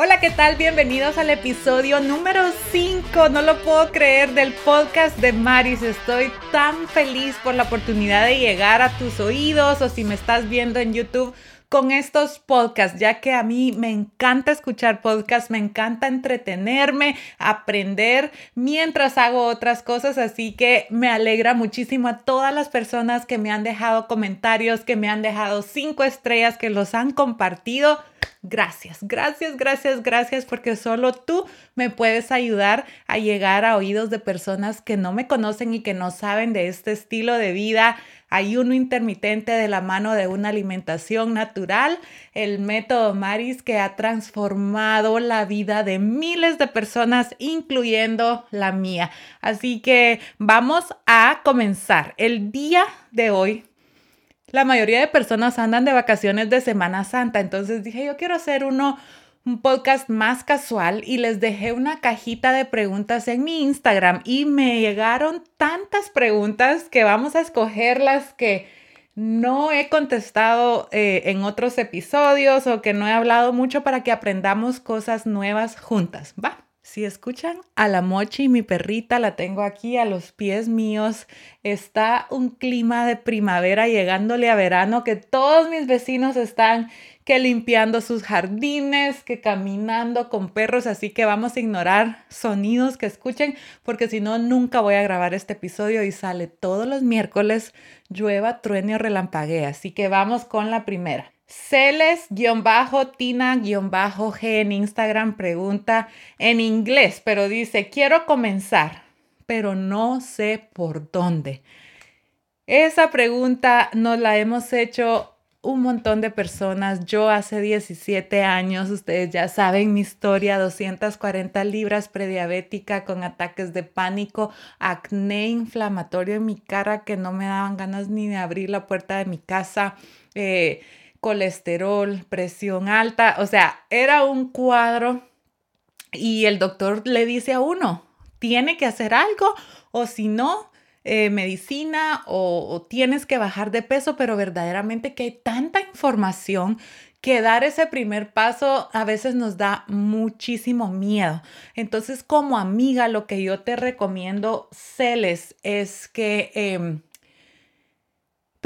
Hola, ¿qué tal? Bienvenidos al episodio número 5, no lo puedo creer, del podcast de Maris. Estoy tan feliz por la oportunidad de llegar a tus oídos o si me estás viendo en YouTube con estos podcasts, ya que a mí me encanta escuchar podcasts, me encanta entretenerme, aprender mientras hago otras cosas, así que me alegra muchísimo a todas las personas que me han dejado comentarios, que me han dejado cinco estrellas, que los han compartido. Gracias, gracias, gracias, gracias, porque solo tú me puedes ayudar a llegar a oídos de personas que no me conocen y que no saben de este estilo de vida ayuno intermitente de la mano de una alimentación natural, el método Maris que ha transformado la vida de miles de personas, incluyendo la mía. Así que vamos a comenzar. El día de hoy la mayoría de personas andan de vacaciones de Semana Santa, entonces dije, yo quiero hacer uno un podcast más casual y les dejé una cajita de preguntas en mi Instagram y me llegaron tantas preguntas que vamos a escoger las que no he contestado eh, en otros episodios o que no he hablado mucho para que aprendamos cosas nuevas juntas. Va. Si escuchan a la mochi, mi perrita, la tengo aquí a los pies míos. Está un clima de primavera llegándole a verano que todos mis vecinos están que limpiando sus jardines, que caminando con perros, así que vamos a ignorar sonidos que escuchen porque si no nunca voy a grabar este episodio y sale todos los miércoles, llueva, truene o relampaguee. Así que vamos con la primera. Celes-Tina-G en Instagram pregunta en inglés, pero dice, quiero comenzar, pero no sé por dónde. Esa pregunta nos la hemos hecho un montón de personas. Yo hace 17 años, ustedes ya saben mi historia, 240 libras prediabética con ataques de pánico, acné inflamatorio en mi cara que no me daban ganas ni de abrir la puerta de mi casa. Eh, colesterol, presión alta, o sea, era un cuadro y el doctor le dice a uno, tiene que hacer algo o si no, eh, medicina o, tienes que bajar de peso, pero verdaderamente que hay tanta información que dar ese primer paso a veces nos da muchísimo miedo. Entonces, como amiga, lo que yo te recomiendo, Celes, es que em,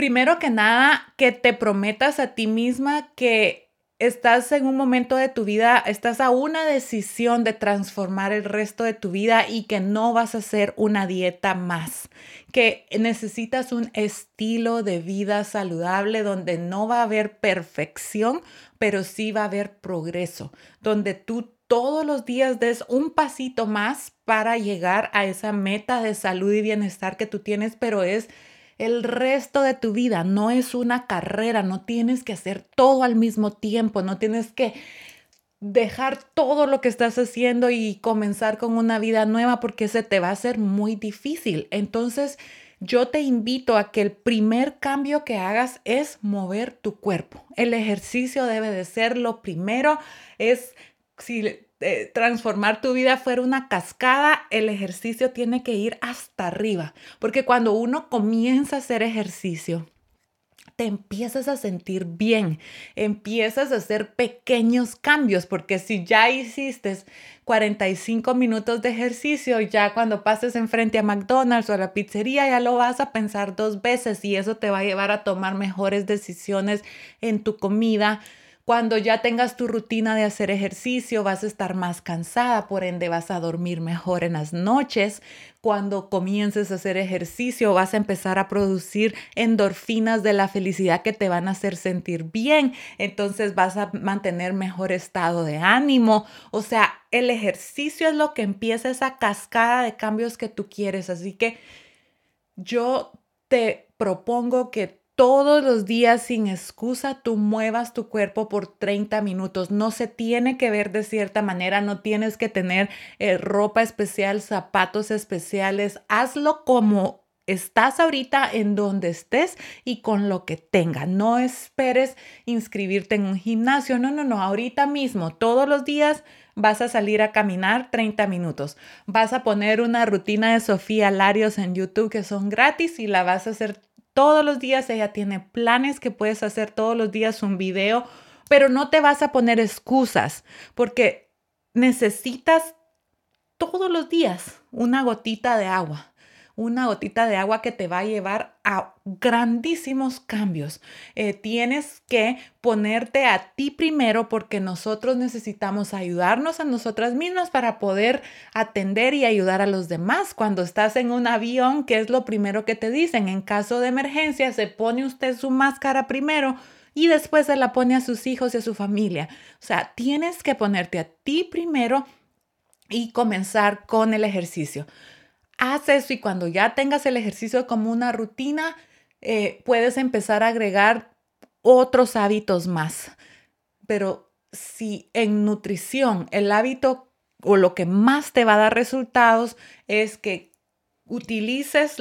primero que nada, que te prometas a ti misma que estás en un momento de tu vida, estás a una decisión de transformar el resto de tu vida y que no vas a hacer una dieta más, que necesitas un estilo de vida saludable donde no va a haber perfección, pero sí va a haber progreso, donde tú todos los días des un pasito más para llegar a esa meta de salud y bienestar que tú tienes, pero es el resto de tu vida. No es una carrera, no tienes que hacer todo al mismo tiempo, no tienes que dejar todo lo que estás haciendo y comenzar con una vida nueva porque se te va a hacer muy difícil. Entonces, yo te invito a que el primer cambio que hagas es mover tu cuerpo. El ejercicio debe de ser lo primero, es si eh, transformar tu vida fuera una cascada, el ejercicio tiene que ir hasta arriba, porque cuando uno comienza a hacer ejercicio, te empiezas a sentir bien, empiezas a hacer pequeños cambios, porque si ya hiciste 45 minutos de ejercicio, ya cuando pases enfrente a McDonald's o a la pizzería, ya lo vas a pensar dos veces y eso te va a llevar a tomar mejores decisiones en tu comida, cuando ya tengas tu rutina de hacer ejercicio, vas a estar más cansada, por ende vas a dormir mejor en las noches. Cuando comiences a hacer ejercicio, vas a empezar a producir endorfinas de la felicidad que te van a hacer sentir bien. Entonces vas a mantener mejor estado de ánimo. O sea, el ejercicio es lo que empieza esa cascada de cambios que tú quieres. Así que yo te propongo que todos los días sin excusa tú muevas tu cuerpo por 30 minutos. No se tiene que ver de cierta manera, no tienes que tener eh, ropa especial, zapatos especiales. Hazlo como estás ahorita en donde estés y con lo que tenga. No esperes inscribirte en un gimnasio. No, no, no. Ahorita mismo, todos los días vas a salir a caminar 30 minutos. Vas a poner una rutina de Sofía Larios en YouTube que son gratis y la vas a hacer todos los días ella tiene planes que puedes hacer todos los días un video pero no te vas a poner excusas porque necesitas todos los días una gotita de agua una gotita de agua que te va a llevar a grandísimos cambios. Eh, tienes que ponerte a ti primero porque nosotros necesitamos ayudarnos a nosotras mismas para poder atender y ayudar a los demás. Cuando estás en un avión, ¿qué es lo primero que te dicen? En caso de emergencia, se pone usted su máscara primero y después se la pone a sus hijos y a su familia. O sea, tienes que ponerte a ti primero y comenzar con el ejercicio haz eso y cuando ya tengas el ejercicio como una rutina, eh, puedes empezar a agregar otros hábitos más. Pero si en nutrición el hábito o lo que más te va a dar resultados es que utilices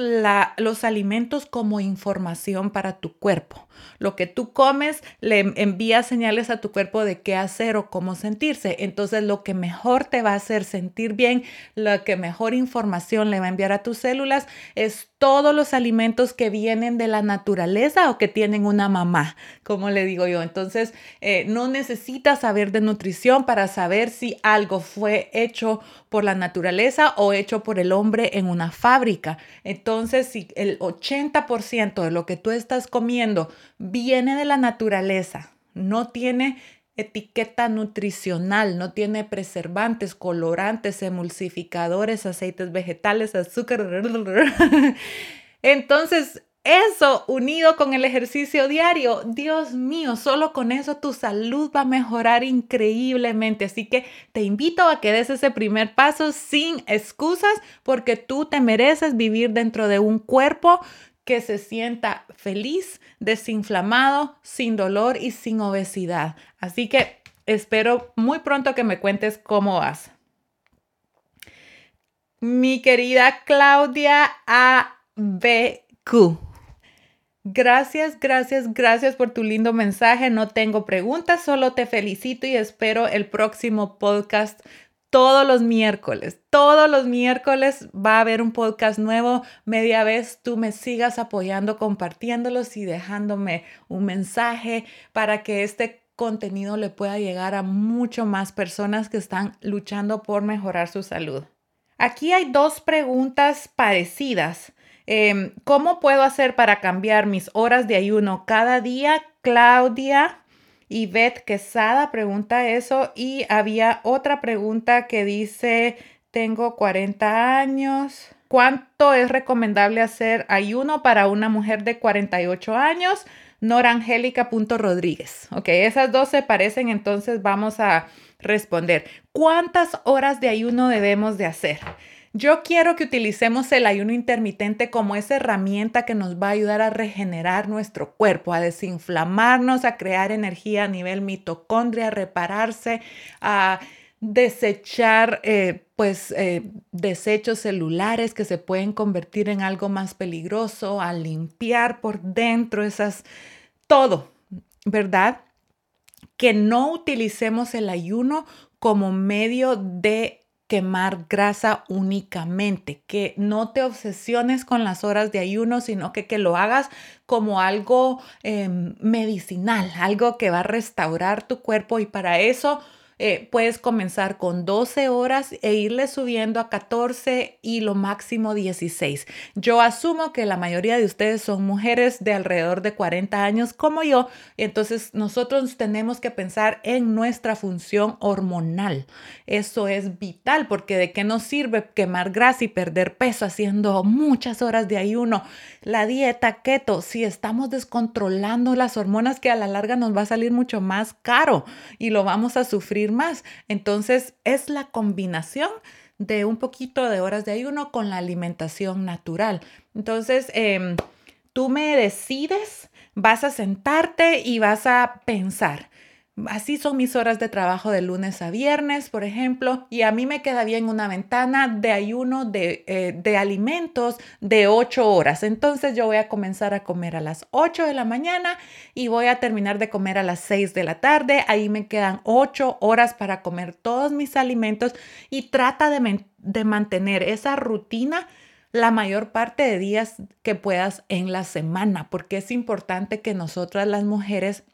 los alimentos como información para tu cuerpo. Lo que tú comes le envía señales a tu cuerpo de qué hacer o cómo sentirse. Entonces, lo que mejor te va a hacer sentir bien, lo que mejor información le va a enviar a tus células es todos los alimentos que vienen de la naturaleza o que tienen una mamá, como le digo yo. Entonces, eh, no necesitas saber de nutrición para saber si algo fue hecho por la naturaleza o hecho por el hombre en una fábrica. Entonces, si el 80% de lo que tú estás comiendo viene de la naturaleza, no tiene etiqueta nutricional, no tiene preservantes, colorantes, emulsificadores, aceites vegetales, azúcar. Entonces, eso unido con el ejercicio diario, Dios mío, solo con eso tu salud va a mejorar increíblemente. Así que te invito a que des ese primer paso sin excusas porque tú te mereces vivir dentro de un cuerpo que se sienta feliz, desinflamado, sin dolor y sin obesidad. Así que espero muy pronto que me cuentes cómo vas. Mi querida Claudia ABQ. Gracias, gracias, gracias por tu lindo mensaje. No tengo preguntas, solo te felicito y espero el próximo podcast todos los miércoles. Todos los miércoles va a haber un podcast nuevo. Media vez tú me sigas apoyando, compartiéndolos y dejándome un mensaje para que este contenido le pueda llegar a mucho más personas que están luchando por mejorar su salud. Aquí hay dos preguntas parecidas. Em, ¿Cómo puedo hacer para cambiar mis horas de ayuno cada día? Claudia Beth Quesada pregunta eso y había otra pregunta que dice, tengo 40 años. ¿Cuánto es recomendable hacer ayuno para una mujer de 48 años? Norangélica.rodríguez. Ok, esas dos se parecen, entonces vamos a responder. ¿Cuántas horas de ayuno debemos de hacer? Yo quiero que utilicemos el ayuno intermitente como esa herramienta que nos va a ayudar a regenerar nuestro cuerpo, a desinflamarnos, a crear energía a nivel mitocondria, a repararse, a desechar eh, pues eh, desechos celulares que se pueden convertir en algo más peligroso, a limpiar por dentro esas, todo, ¿verdad? Que no utilicemos el ayuno como medio de quemar grasa únicamente, que no te obsesiones con las horas de ayuno, sino que, que lo hagas como algo em, medicinal, algo que va a restaurar tu cuerpo y para eso eh, puedes comenzar con 12 horas e irle subiendo a 14 y lo máximo 16. Yo asumo que la mayoría de ustedes son mujeres de alrededor de 40 años como yo, entonces nosotros tenemos que pensar en nuestra función hormonal. Eso es vital porque de qué nos sirve quemar grasa y perder peso haciendo muchas horas de ayuno. La dieta keto, si estamos descontrolando las hormonas que a la larga nos va a salir mucho más caro y lo vamos a sufrir más. Entonces es la combinación de un poquito de horas de ayuno con la alimentación natural. Entonces, em, tú me decides, vas a sentarte y vas a pensar, Así son mis horas de trabajo de lunes a viernes, por ejemplo, y a mí me queda bien una ventana de ayuno de, eh, de, alimentos de 8 horas. Entonces yo voy a comenzar a comer a las 8 de la mañana y voy a terminar de comer a las 6 de la tarde. Ahí me quedan 8 horas para comer todos mis alimentos y trata de, de mantener esa rutina la mayor parte de días que puedas en la semana, porque es importante que nosotras las mujeres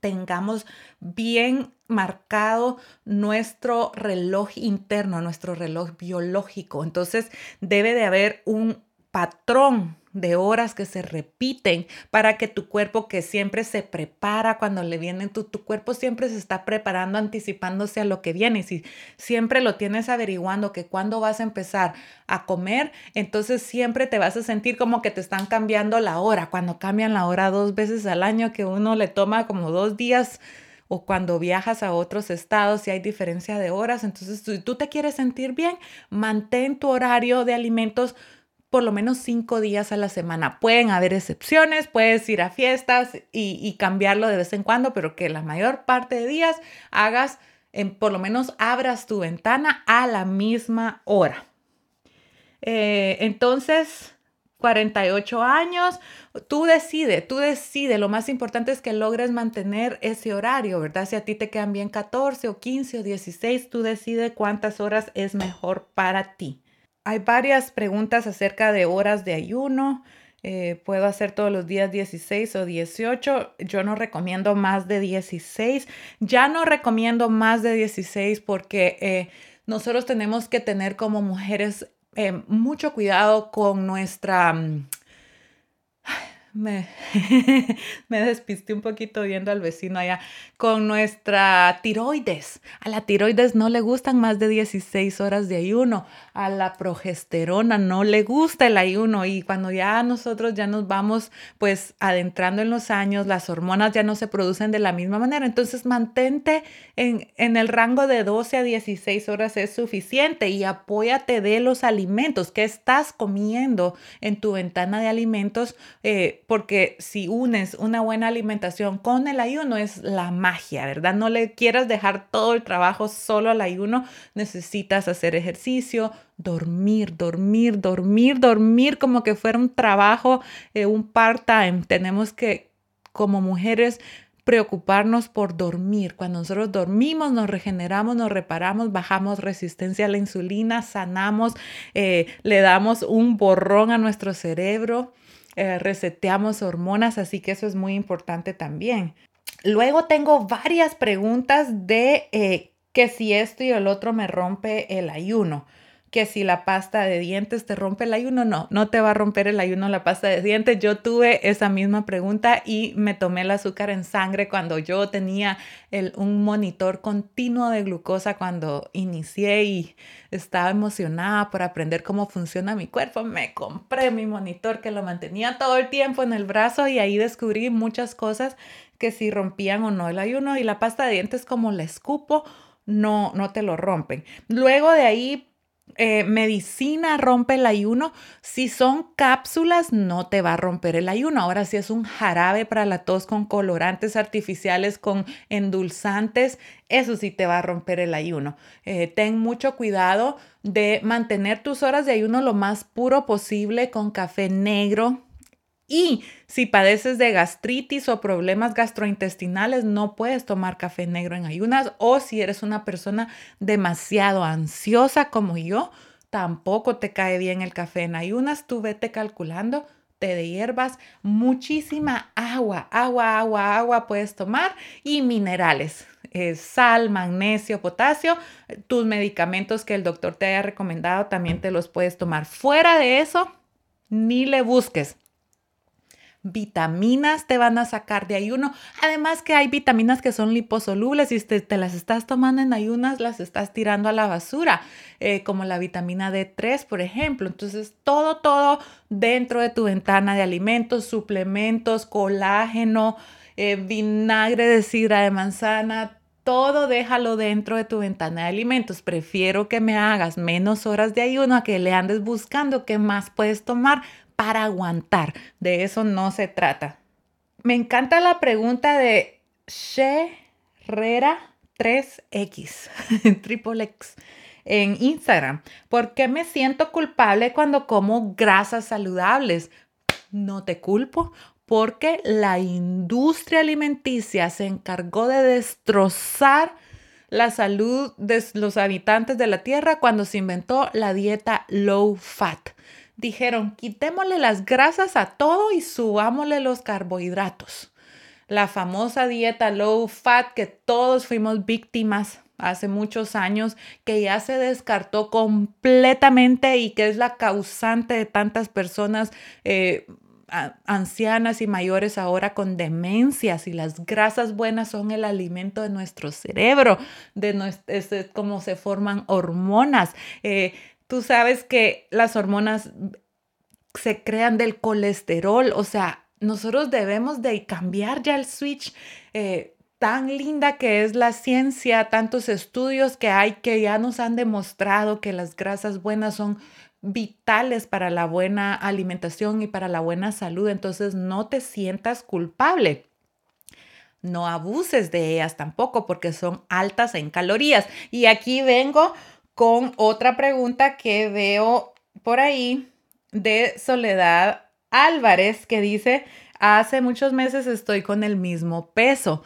tengamos bien marcado nuestro reloj interno, nuestro reloj biológico. Entonces debe de haber un patrón de horas que se repiten para que tu cuerpo que siempre se prepara cuando le viene, tu, tu cuerpo siempre se está preparando, anticipándose a lo que viene. Y si siempre lo tienes averiguando que cuando vas a empezar a comer, entonces siempre te vas a sentir como que te están cambiando la hora. Cuando cambian la hora dos veces al año, que uno le toma como dos días o cuando viajas a otros estados y hay diferencia de horas. Entonces, si tú te quieres sentir bien, mantén tu horario de alimentos por lo menos cinco días a la semana. Pueden haber excepciones, puedes ir a fiestas y, cambiarlo de vez en cuando, pero que la mayor parte de días hagas, en, por lo menos abras tu ventana a la misma hora. Eh, entonces, 48 años, tú decides, tú decides. Lo más importante es que logres mantener ese horario, ¿verdad? Si a ti te quedan bien 14 o 15 o 16, tú decides cuántas horas es mejor para ti. Hay varias preguntas acerca de horas de ayuno. Eh, puedo hacer todos los días 16 o 18. Yo no recomiendo más de 16. Ya no recomiendo más de 16 porque eh, nosotros tenemos que tener como mujeres eh, mucho cuidado con nuestra... Mm, me, me despisté un poquito viendo al vecino allá con nuestra tiroides. A la tiroides no le gustan más de 16 horas de ayuno. A la progesterona no le gusta el ayuno. Y cuando ya nosotros ya nos vamos pues adentrando en los años, las hormonas ya no se producen de la misma manera. Entonces mantente en, en el rango de 12 a 16 horas es suficiente y apóyate de los alimentos que estás comiendo en tu ventana de alimentos. Eh, porque si unes una buena alimentación con el ayuno es la magia, ¿verdad? No le quieras dejar todo el trabajo solo al ayuno, necesitas hacer ejercicio, dormir, dormir, dormir, dormir como que fuera un trabajo, eh, un part-time. Tenemos que, como mujeres, preocuparnos por dormir. Cuando nosotros dormimos, nos regeneramos, nos reparamos, bajamos resistencia a la insulina, sanamos, eh, le damos un borrón a nuestro cerebro. Eh, reseteamos hormonas, así que eso es muy importante también. Luego tengo varias preguntas de eh, que si esto y el otro me rompe el ayuno que si la pasta de dientes te rompe el ayuno, no, no te va a romper el ayuno la pasta de dientes. Yo tuve esa misma pregunta y me tomé el azúcar en sangre cuando yo tenía un monitor continuo de glucosa cuando inicié y estaba emocionada por aprender cómo funciona mi cuerpo. Me compré mi monitor que lo mantenía todo el tiempo en el brazo y ahí descubrí muchas cosas que si rompían o no el ayuno y la pasta de dientes como la escupo no, no te lo rompen. Luego de ahí eh, medicina rompe el ayuno. Si son cápsulas, no te va a romper el ayuno. Ahora, si es un jarabe para la tos con colorantes artificiales, con endulzantes, eso sí te va a romper el ayuno. Eh, ten mucho cuidado de mantener tus horas de ayuno lo más puro posible con café negro, y si padeces de gastritis o problemas gastrointestinales, no puedes tomar café negro en ayunas. O si eres una persona demasiado ansiosa como yo, tampoco te cae bien el café en ayunas. Tú vete calculando té de hierbas, muchísima agua, agua, agua, agua puedes tomar y minerales. Eh, sal, magnesio, potasio, tus medicamentos que el doctor te haya recomendado también te los puedes tomar. Fuera de eso, ni le busques vitaminas te van a sacar de ayuno. Además que hay vitaminas que son liposolubles y te, te las estás tomando en ayunas, las estás tirando a la basura, eh, como la vitamina D3, por ejemplo. Entonces, todo, todo dentro de tu ventana de alimentos, suplementos, colágeno, eh, vinagre de sidra de manzana, todo déjalo dentro de tu ventana de alimentos. Prefiero que me hagas menos horas de ayuno a que le andes buscando qué más puedes tomar para aguantar. De eso no se trata. Me encanta la pregunta de Herrera 3X, Triple X, en Instagram. ¿Por qué me siento culpable cuando como grasas saludables? No te culpo porque la industria alimenticia se encargó de destrozar la salud de los habitantes de la Tierra cuando se inventó la dieta low fat dijeron, quitémosle las grasas a todo y subámosle los carbohidratos. la famosa dieta low fat que todos fuimos víctimas hace muchos años, que ya se descartó completamente y que es la causante de tantas personas. Eh, ancianas y mayores ahora con demencias y las grasas buenas son el alimento de nuestro cerebro, de nuestro, es cómo se forman hormonas. Eh, tú sabes que las hormonas se crean del colesterol, o sea, nosotros debemos de cambiar ya el switch. Eh, tan linda que es la ciencia, tantos estudios que hay que ya nos han demostrado que las grasas buenas son vitales para la buena alimentación y para la buena salud. Entonces no te sientas culpable. No abuses de ellas tampoco porque son altas en calorías. Y aquí vengo con otra pregunta que veo por ahí de Soledad Álvarez que dice, hace muchos meses estoy con el mismo peso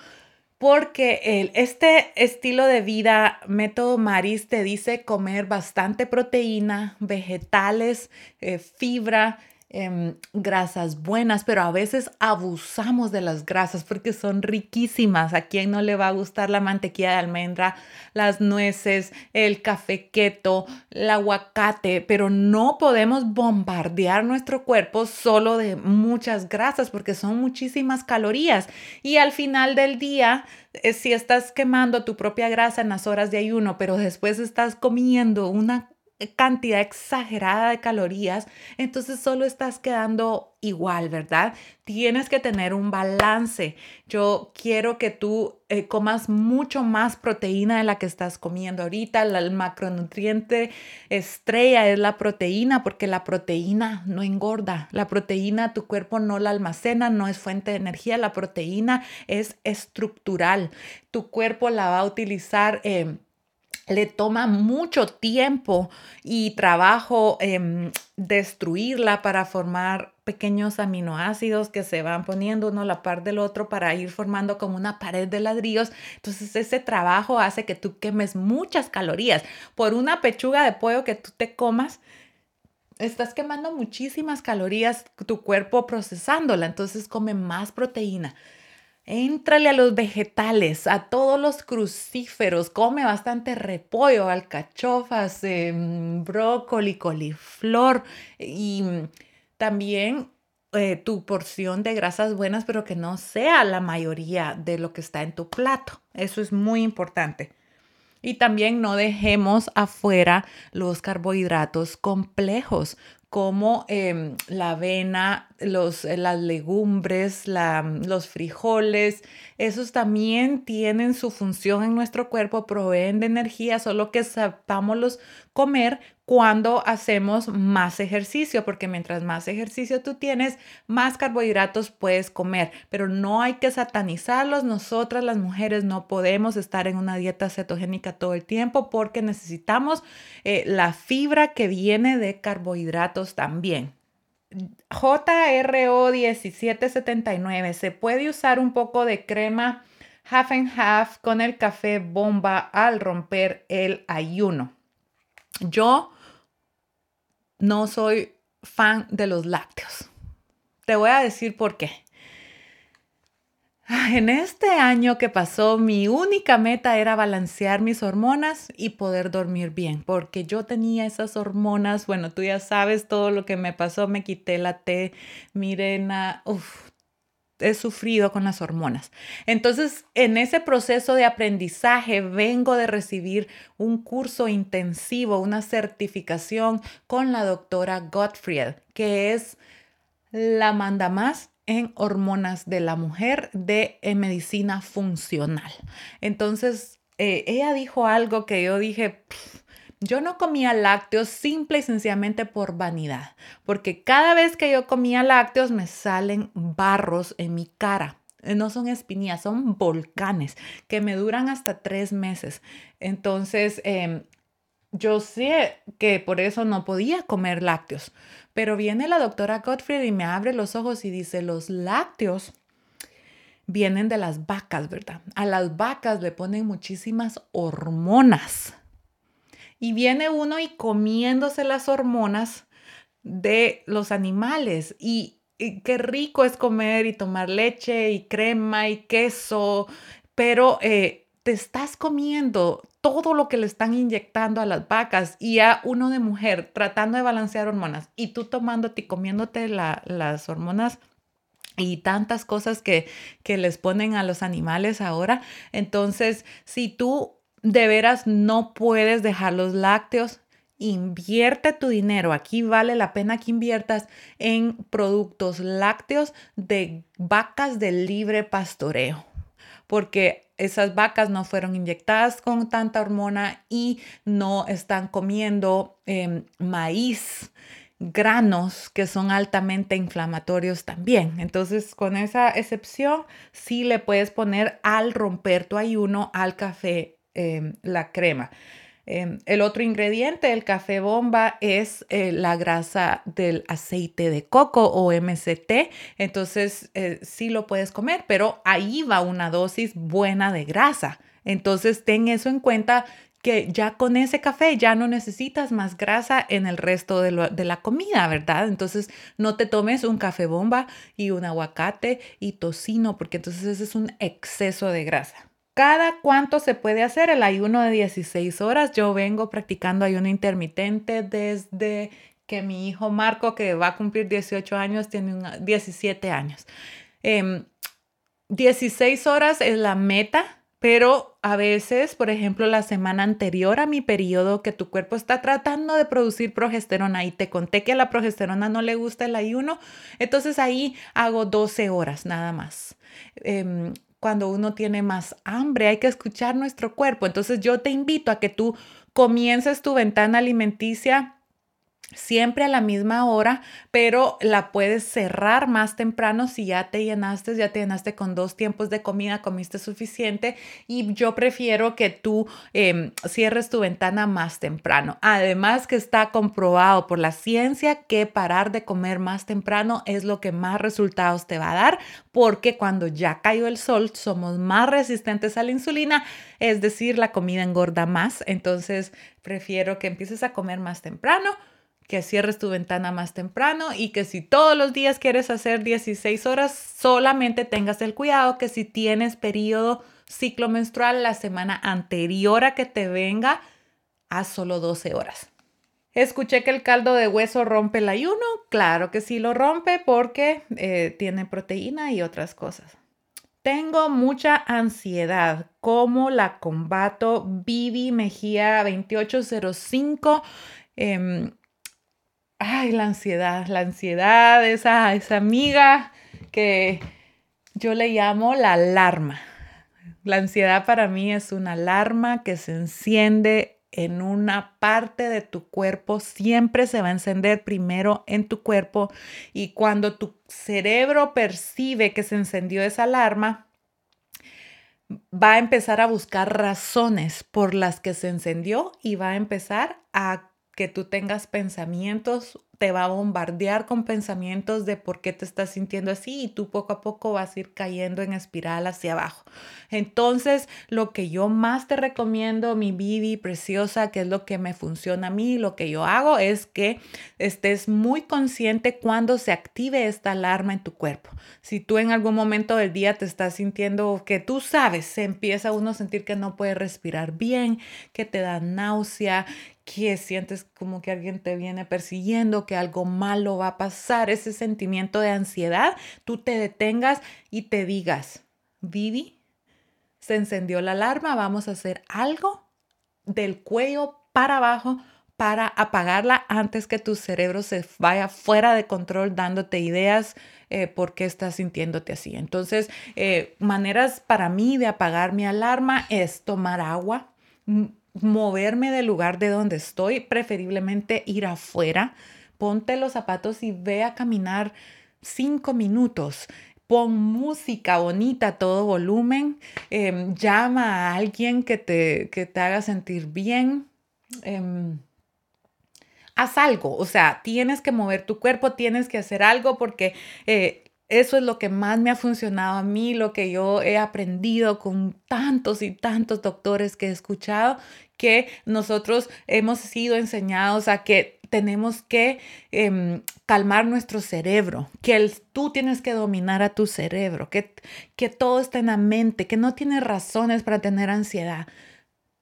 porque el, este estilo de vida, método Maris, te dice comer bastante proteína, vegetales, eh, fibra, Em, grasas buenas, pero a veces abusamos de las grasas porque son riquísimas. ¿A quién no le va a gustar la mantequilla de almendra, las nueces, el café keto, el aguacate? Pero no podemos bombardear nuestro cuerpo solo de muchas grasas porque son muchísimas calorías. Y al final del día, eh, si estás quemando tu propia grasa en las horas de ayuno, pero después estás comiendo una cantidad exagerada de calorías, entonces solo estás quedando igual, ¿verdad? Tienes que tener un balance. Yo quiero que tú eh, comas mucho más proteína de la que estás comiendo ahorita. El macronutriente estrella es la proteína porque la proteína no engorda. La proteína tu cuerpo no la almacena, no es fuente de energía. La proteína es estructural. Tu cuerpo la va a utilizar. Eh, le toma mucho tiempo y trabajo em, destruirla para formar pequeños aminoácidos que se van poniendo uno a la par del otro para ir formando como una pared de ladrillos. Entonces ese trabajo hace que tú quemes muchas calorías. Por una pechuga de pollo que tú te comas, estás quemando muchísimas calorías tu cuerpo procesándola. Entonces come más proteína. Éntrale a los vegetales, a todos los crucíferos, come bastante repollo, alcachofas, em, brócoli, coliflor y también eh, tu porción de grasas buenas, pero que no sea la mayoría de lo que está en tu plato. Eso es muy importante. Y también no dejemos afuera los carbohidratos complejos como em, la avena, los, eh, las legumbres, los frijoles, esos también tienen su función en nuestro cuerpo, proveen de energía, solo que sepámoslos comer cuando hacemos más ejercicio, porque mientras más ejercicio tú tienes, más carbohidratos puedes comer, pero no hay que satanizarlos. Nosotras las mujeres no podemos estar en una dieta cetogénica todo el tiempo porque necesitamos eh, la fibra que viene de carbohidratos también. JRO 1779, se puede usar un poco de crema half and half con el café bomba al romper el ayuno. Yo no soy fan de los lácteos. Te voy a decir por qué. En este año que pasó, mi única meta era balancear mis hormonas y poder dormir bien, porque yo tenía esas hormonas, bueno, tú ya sabes todo lo que me pasó, me quité la T, Mirena, uff, he sufrido con las hormonas. Entonces, en ese proceso de aprendizaje, vengo de recibir un curso intensivo, una certificación con la doctora Gottfried, que es la manda más en hormonas de la mujer de medicina funcional. Entonces, eh, ella dijo algo que yo dije, yo no comía lácteos simple y sencillamente por vanidad, porque cada vez que yo comía lácteos me salen barros en mi cara. Eh, no son espinillas, son volcanes que me duran hasta tres meses. Entonces, em, yo sé que por eso no podía comer lácteos, pero viene la doctora Gottfried y me abre los ojos y dice, los lácteos vienen de las vacas, ¿verdad? A las vacas le ponen muchísimas hormonas y viene uno y comiéndose las hormonas de los animales y qué rico es comer y tomar leche y crema y queso, pero eh, te estás comiendo todo lo que le están inyectando a las vacas y a uno de mujer tratando de balancear hormonas y tú tomándote y comiéndote las hormonas y tantas cosas que, que les ponen a los animales ahora. Entonces, si tú de veras no puedes dejar los lácteos, invierte tu dinero. Aquí vale la pena que inviertas en productos lácteos de vacas de libre pastoreo, porque esas vacas no fueron inyectadas con tanta hormona y no están comiendo em, maíz granos que son altamente inflamatorios también. Entonces, con esa excepción, sí le puedes poner al romper tu ayuno al café em, la crema. Em, el otro ingrediente del café bomba es eh, la grasa del aceite de coco o MCT. Entonces, eh, sí lo puedes comer, pero ahí va una dosis buena de grasa. Entonces, ten eso en cuenta que ya con ese café ya no necesitas más grasa en el resto de, de, la comida, ¿verdad? Entonces no te tomes un café bomba y un aguacate y tocino, porque entonces ese es un exceso de grasa. ¿Cada cuánto se puede hacer el ayuno de 16 horas? Yo vengo practicando ayuno intermitente desde que mi hijo Marco, que va a cumplir 18 años, tiene 17 años. 16 em, horas es la meta pero a veces, por ejemplo, la semana anterior a mi periodo que tu cuerpo está tratando de producir progesterona y te conté que a la progesterona no le gusta el ayuno, entonces ahí hago 12 horas nada más. Em, cuando uno tiene más hambre, hay que escuchar nuestro cuerpo. Entonces yo te invito a que tú comiences tu ventana alimenticia siempre a la misma hora, pero la puedes cerrar más temprano si ya te llenaste, ya te llenaste con dos tiempos de comida, comiste suficiente y yo prefiero que tú em, cierres tu ventana más temprano. Además que está comprobado por la ciencia que parar de comer más temprano es lo que más resultados te va a dar porque cuando ya cayó el sol somos más resistentes a la insulina, es decir, la comida engorda más, entonces prefiero que empieces a comer más temprano que cierres tu ventana más temprano y que si todos los días quieres hacer 16 horas, solamente tengas el cuidado que si tienes periodo ciclo menstrual la semana anterior a que te venga, haz solo 12 horas. Escuché que el caldo de hueso rompe el ayuno. Claro que sí lo rompe porque eh, tiene proteína y otras cosas. Tengo mucha ansiedad. ¿Cómo la combato? Vivi Mejía 2805. Ay, la ansiedad, la ansiedad, esa, esa amiga que yo le llamo la alarma. La ansiedad para mí es una alarma que se enciende en una parte de tu cuerpo, siempre se va a encender primero en tu cuerpo y cuando tu cerebro percibe que se encendió esa alarma, va a empezar a buscar razones por las que se encendió y va a empezar a que tú tengas pensamientos te va a bombardear con pensamientos de por qué te estás sintiendo así y tú poco a poco vas a ir cayendo en espiral hacia abajo. Entonces, lo que yo más te recomiendo, mi Bibi preciosa, que es lo que me funciona a mí, lo que yo hago es que estés muy consciente cuando se active esta alarma en tu cuerpo. Si tú en algún momento del día te estás sintiendo que tú sabes, se empieza uno a sentir que no puede respirar bien, que te da náusea, que sientes como que alguien te viene persiguiendo, que algo malo va a pasar, ese sentimiento de ansiedad, tú te detengas y te digas, Vivi, se encendió la alarma, vamos a hacer algo del cuello para abajo para apagarla antes que tu cerebro se vaya fuera de control dándote ideas eh, por qué estás sintiéndote así. Entonces, eh, maneras para mí de apagar mi alarma es tomar agua, moverme del lugar de donde estoy, preferiblemente ir afuera. Ponte los zapatos y ve a caminar cinco minutos. Pon música bonita a todo volumen. Em, llama a alguien que te, que te haga sentir bien. Em, haz algo, o sea, tienes que mover tu cuerpo, tienes que hacer algo porque eh, eso es lo que más me ha funcionado a mí, lo que yo he aprendido con tantos y tantos doctores que he escuchado, que nosotros hemos sido enseñados a que tenemos que em, calmar nuestro cerebro, que tú tienes que dominar a tu cerebro, que, que todo está en la mente, que no tienes razones para tener ansiedad.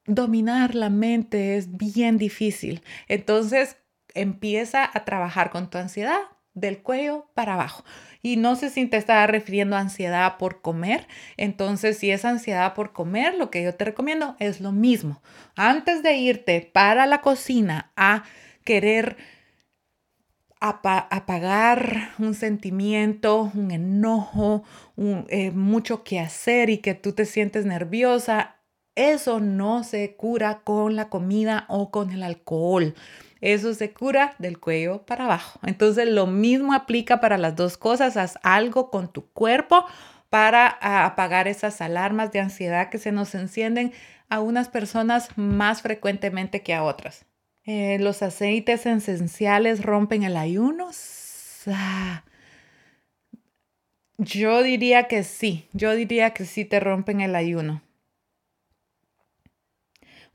Dominar la mente es bien difícil. Entonces, empieza a trabajar con tu ansiedad del cuello para abajo. Y no sé si te estaba refiriendo a ansiedad por comer. Entonces, si es ansiedad por comer, lo que yo te recomiendo es lo mismo. Antes de irte para la cocina a querer apagar un sentimiento, un enojo, eh, mucho que hacer y que tú te sientes nerviosa, eso no se cura con la comida o con el alcohol. Eso se cura del cuello para abajo. Entonces lo mismo aplica para las dos cosas. Haz algo con tu cuerpo para apagar esas alarmas de ansiedad que se nos encienden a unas personas más frecuentemente que a otras. Eh, los aceites esenciales rompen el ayuno. yo diría que sí, yo diría que sí te rompen el ayuno.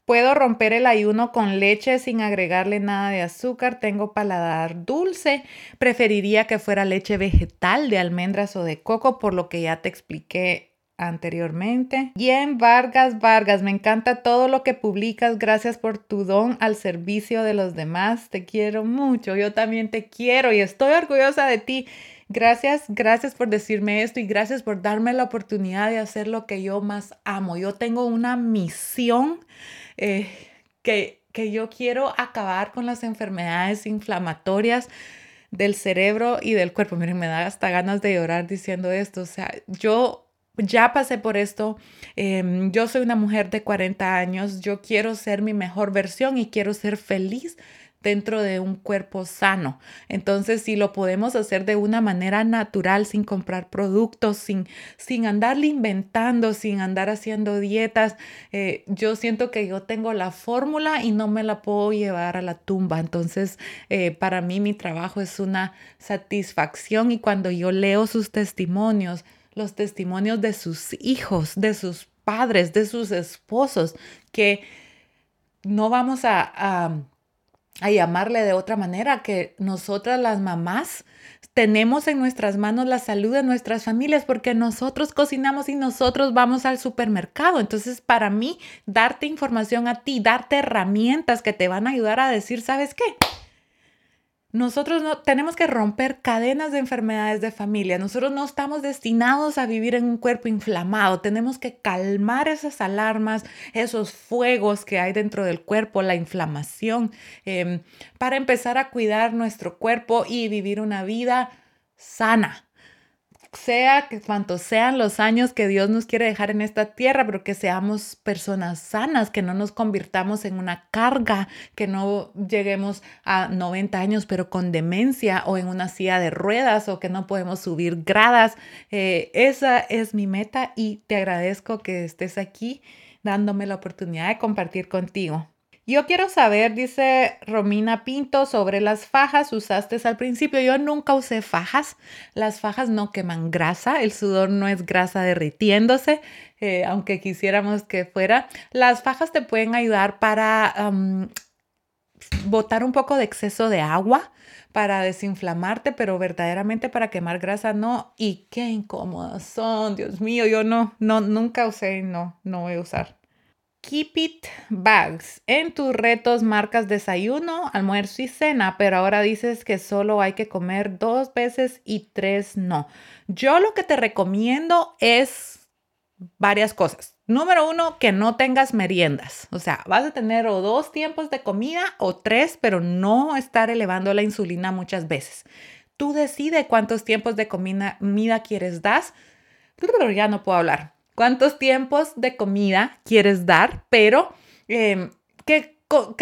Puedo romper el ayuno con leche sin agregarle nada de azúcar. Tengo paladar dulce. Preferiría que fuera leche vegetal de almendras o de coco, por lo que ya te expliqué anteriormente. Bien, Vargas, Vargas, me encanta todo lo que publicas. Gracias por tu don al servicio de los demás. Te quiero mucho. Yo también te quiero y estoy orgullosa de ti. Gracias, gracias por decirme esto y gracias por darme la oportunidad de hacer lo que yo más amo. Yo tengo una misión eh, que, que yo quiero acabar con las enfermedades inflamatorias del cerebro y del cuerpo. Miren, me da hasta ganas de llorar diciendo esto. O sea, yo ya pasé por esto. Em, yo soy una mujer de 40 años. Yo quiero ser mi mejor versión y quiero ser feliz dentro de un cuerpo sano. Entonces, si lo podemos hacer de una manera natural, sin comprar productos, sin, sin andarle inventando, sin andar haciendo dietas, eh, yo siento que yo tengo la fórmula y no me la puedo llevar a la tumba. Entonces, eh, para mí mi trabajo es una satisfacción y cuando yo leo sus testimonios, los testimonios de sus hijos, de sus padres, de sus esposos, que no vamos a a llamarle de otra manera, que nosotras las mamás tenemos en nuestras manos la salud de nuestras familias porque nosotros cocinamos y nosotros vamos al supermercado. Entonces, para mí, darte información a ti, darte herramientas que te van a ayudar a decir, ¿sabes qué? Nosotros no tenemos que romper cadenas de enfermedades de familia. Nosotros no estamos destinados a vivir en un cuerpo inflamado. Tenemos que calmar esas alarmas, esos fuegos que hay dentro del cuerpo, la inflamación, em, para empezar a cuidar nuestro cuerpo y vivir una vida sana sea que cuantos sean los años que Dios nos quiere dejar en esta tierra, pero que seamos personas sanas, que no nos convirtamos en una carga, que no lleguemos a 90 años pero con demencia o en una silla de ruedas o que no podemos subir gradas. Eh, esa es mi meta y te agradezco que estés aquí dándome la oportunidad de compartir contigo. Yo quiero saber, dice Romina Pinto, sobre las fajas usaste al principio. Yo nunca usé fajas. Las fajas no queman grasa. El sudor no es grasa derritiéndose, eh, aunque quisiéramos que fuera. Las fajas te pueden ayudar para botar un poco de exceso de agua para desinflamarte, pero verdaderamente para quemar grasa no. Y qué incómodas son, Dios mío, yo no, no, nunca usé, no, no voy a usar. Keep It Bags. En tus retos marcas desayuno, almuerzo y cena, pero ahora dices que solo hay que comer dos veces y tres no. Yo lo que te recomiendo es varias cosas. Número uno, que no tengas meriendas. O sea, vas a tener o dos tiempos de comida o tres, pero no estar elevando la insulina muchas veces. Tú decides cuántos tiempos de comida, comida quieres dar. Ya no puedo hablar cuántos tiempos de comida quieres dar, pero em, que,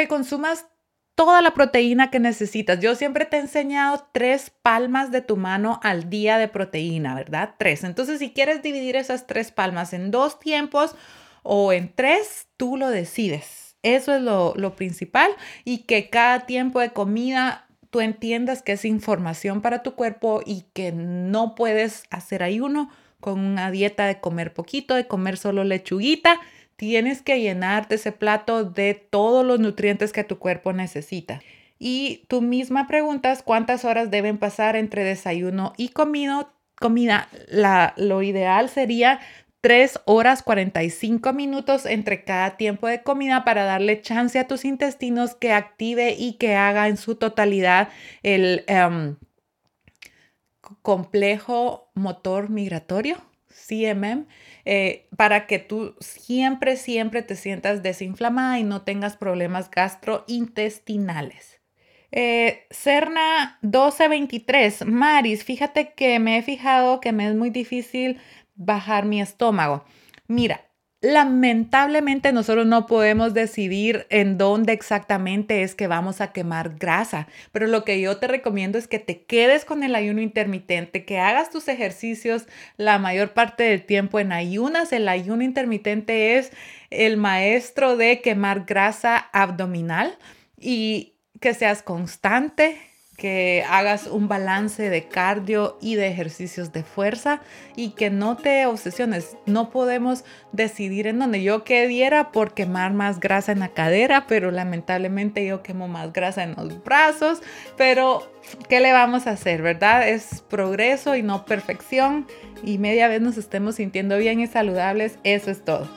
consumas toda la proteína que necesitas. Yo siempre te he enseñado tres palmas de tu mano al día de proteína, ¿verdad? Tres. Entonces, si quieres dividir esas tres palmas en dos tiempos o en tres, tú lo decides. Eso es lo, lo principal y que cada tiempo de comida tú entiendas que es información para tu cuerpo y que no puedes hacer ayuno con una dieta de comer poquito, de comer solo lechuguita. Tienes que llenarte ese plato de todos los nutrientes que tu cuerpo necesita. Y tú misma preguntas cuántas horas deben pasar entre desayuno y comido, comida. La, lo ideal sería 3 horas 45 minutos entre cada tiempo de comida para darle chance a tus intestinos que active y que haga en su totalidad el em, complejo motor migratorio, CMM, eh, para que tú siempre, siempre te sientas desinflamada y no tengas problemas gastrointestinales. Eh, Cerna 1223, Maris, fíjate que me he fijado que me es muy difícil bajar mi estómago. Mira, lamentablemente nosotros no podemos decidir en dónde exactamente es que vamos a quemar grasa, pero lo que yo te recomiendo es que te quedes con el ayuno intermitente, que hagas tus ejercicios la mayor parte del tiempo en ayunas. El ayuno intermitente es el maestro de quemar grasa abdominal y que seas constante, que hagas un balance de cardio y de ejercicios de fuerza y que no te obsesiones. No podemos decidir en dónde yo quediera por quemar más grasa en la cadera, pero lamentablemente yo quemo más grasa en los brazos. Pero, ¿qué le vamos a hacer, verdad? Es progreso y no perfección. Y media vez nos estemos sintiendo bien y saludables, eso es todo.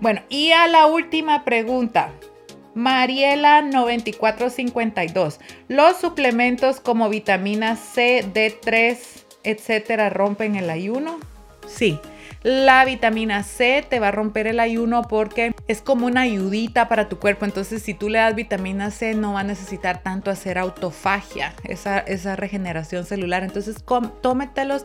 Bueno, y a la última pregunta. Mariela 9452. Los suplementos como vitamina C, D3, etcétera, rompen el ayuno. Sí, la vitamina C te va a romper el ayuno porque es como una ayudita para tu cuerpo. Entonces, si tú le das vitamina C, no va a necesitar tanto hacer autofagia, esa, regeneración celular. Entonces, tómetelos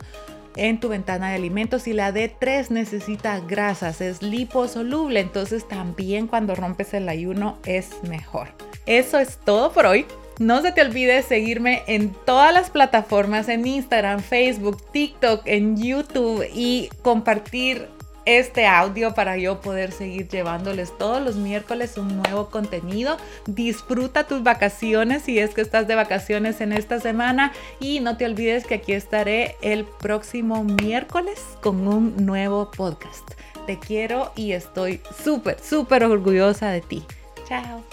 en tu ventana de alimentos y la D3 necesita grasas, es liposoluble, entonces también cuando rompes el ayuno es mejor. Eso es todo por hoy. No se te olvide seguirme en todas las plataformas, en Instagram, Facebook, TikTok, en YouTube y compartir este audio para yo poder seguir llevándoles todos los miércoles un nuevo contenido. Disfruta tus vacaciones si es que estás de vacaciones en esta semana y no te olvides que aquí estaré el próximo miércoles con un nuevo podcast. Te quiero y estoy súper, súper orgullosa de ti. Chao.